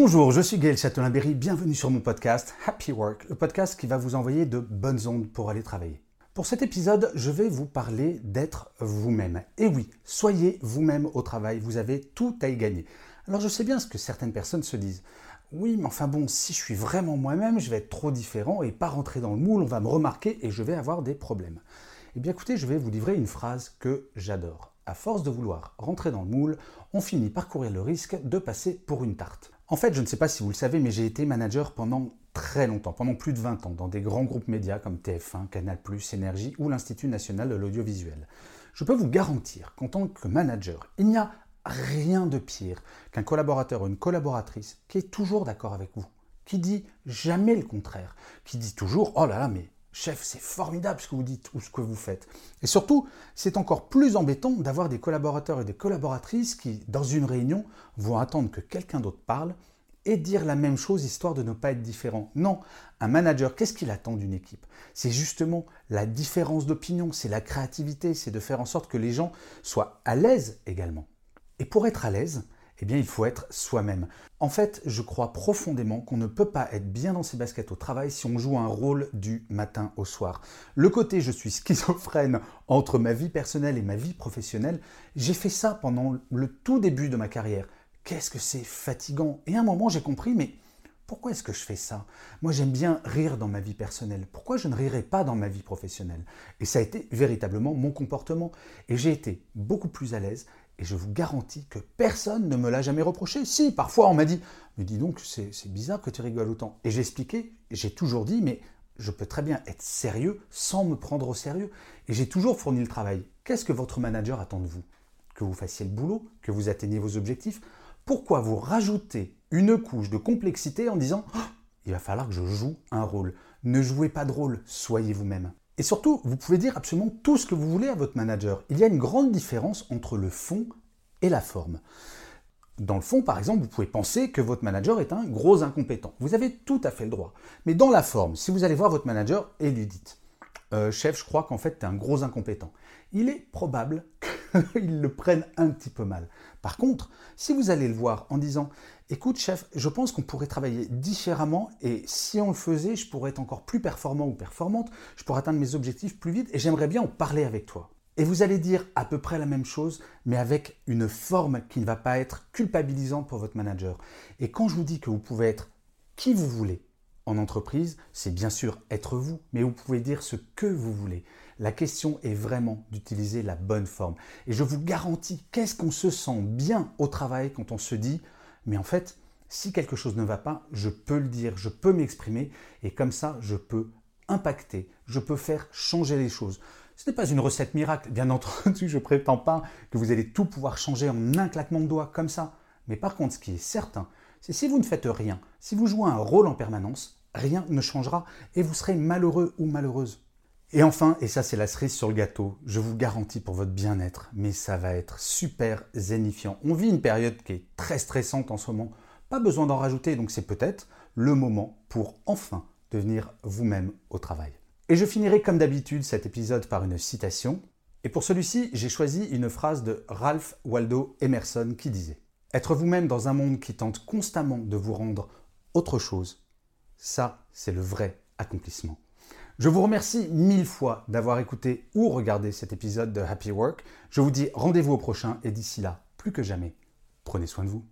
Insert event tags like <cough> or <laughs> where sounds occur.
Bonjour, je suis Gaël Châtelain-Berry, bienvenue sur mon podcast Happy Work, le podcast qui va vous envoyer de bonnes ondes pour aller travailler. Pour cet épisode, je vais vous parler d'être vous-même. Et oui, soyez vous-même au travail, vous avez tout à y gagner. Alors je sais bien ce que certaines personnes se disent. Oui, mais enfin bon, si je suis vraiment moi-même, je vais être trop différent et pas rentrer dans le moule, on va me remarquer et je vais avoir des problèmes. Eh bien écoutez, je vais vous livrer une phrase que j'adore. À force de vouloir rentrer dans le moule, on finit par courir le risque de passer pour une tarte. En fait, je ne sais pas si vous le savez, mais j'ai été manager pendant très longtemps, pendant plus de 20 ans, dans des grands groupes médias comme TF1, Canal+, Énergie ou l'Institut national de l'audiovisuel. Je peux vous garantir qu'en tant que manager, il n'y a rien de pire qu'un collaborateur ou une collaboratrice qui est toujours d'accord avec vous, qui dit jamais le contraire, qui dit toujours oh là là mais chef c'est formidable ce que vous dites ou ce que vous faites. Et surtout, c'est encore plus embêtant d'avoir des collaborateurs et des collaboratrices qui, dans une réunion, vont attendre que quelqu'un d'autre parle et dire la même chose histoire de ne pas être différent. Non, un manager, qu'est-ce qu'il attend d'une équipe? C'est justement la différence d'opinion, c'est la créativité, c'est de faire en sorte que les gens soient à l'aise également. Et pour être à l'aise, eh bien, il faut être soi-même. En fait, je crois profondément qu'on ne peut pas être bien dans ses baskets au travail si on joue un rôle du matin au soir. Le côté je suis schizophrène entre ma vie personnelle et ma vie professionnelle, j'ai fait ça pendant le tout début de ma carrière qu'est-ce que c'est fatigant. Et à un moment, j'ai compris, mais pourquoi est-ce que je fais ça? Moi, j'aime bien rire dans ma vie personnelle. Pourquoi je ne rirais pas dans ma vie professionnelle? Et ça a été véritablement mon comportement. Et j'ai été beaucoup plus à l'aise. Et je vous garantis que personne ne me l'a jamais reproché. Si, parfois on m'a dit, mais dis donc, c'est bizarre que tu rigoles autant. Et j'ai expliqué, j'ai toujours dit, mais je peux très bien être sérieux sans me prendre au sérieux. Et j'ai toujours fourni le travail. Qu'est-ce que votre manager attend de vous? Que vous fassiez le boulot, que vous atteigniez vos objectifs? Pourquoi vous rajoutez une couche de complexité en disant oh, il va falloir que je joue un rôle? Ne jouez pas de rôle, soyez vous-même. Et surtout, vous pouvez dire absolument tout ce que vous voulez à votre manager. Il y a une grande différence entre le fond et la forme. Dans le fond, par exemple, vous pouvez penser que votre manager est un gros incompétent. Vous avez tout à fait le droit. Mais dans la forme, si vous allez voir votre manager et lui dites euh, Chef, je crois qu'en fait, tu es un gros incompétent, il est probable <laughs> qu'ils le prennent un petit peu mal. Par contre, si vous allez le voir en disant Écoute, chef, je pense qu'on pourrait travailler différemment et si on le faisait, je pourrais être encore plus performant ou performante, je pourrais atteindre mes objectifs plus vite et j'aimerais bien en parler avec toi. Et vous allez dire à peu près la même chose, mais avec une forme qui ne va pas être culpabilisante pour votre manager. Et quand je vous dis que vous pouvez être qui vous voulez, en entreprise, c'est bien sûr être vous, mais vous pouvez dire ce que vous voulez. La question est vraiment d'utiliser la bonne forme. Et je vous garantis, qu'est-ce qu'on se sent bien au travail quand on se dit, mais en fait, si quelque chose ne va pas, je peux le dire, je peux m'exprimer, et comme ça, je peux impacter, je peux faire changer les choses. Ce n'est pas une recette miracle, bien <laughs> entendu, je prétends pas que vous allez tout pouvoir changer en un claquement de doigts comme ça. Mais par contre, ce qui est certain, c'est si vous ne faites rien, si vous jouez un rôle en permanence, rien ne changera et vous serez malheureux ou malheureuse. Et enfin, et ça c'est la cerise sur le gâteau, je vous garantis pour votre bien-être, mais ça va être super zénifiant. On vit une période qui est très stressante en ce moment, pas besoin d'en rajouter, donc c'est peut-être le moment pour enfin devenir vous-même au travail. Et je finirai comme d'habitude cet épisode par une citation. Et pour celui-ci, j'ai choisi une phrase de Ralph Waldo Emerson qui disait ⁇ Être vous-même dans un monde qui tente constamment de vous rendre autre chose ça, c'est le vrai accomplissement. Je vous remercie mille fois d'avoir écouté ou regardé cet épisode de Happy Work. Je vous dis rendez-vous au prochain et d'ici là, plus que jamais, prenez soin de vous.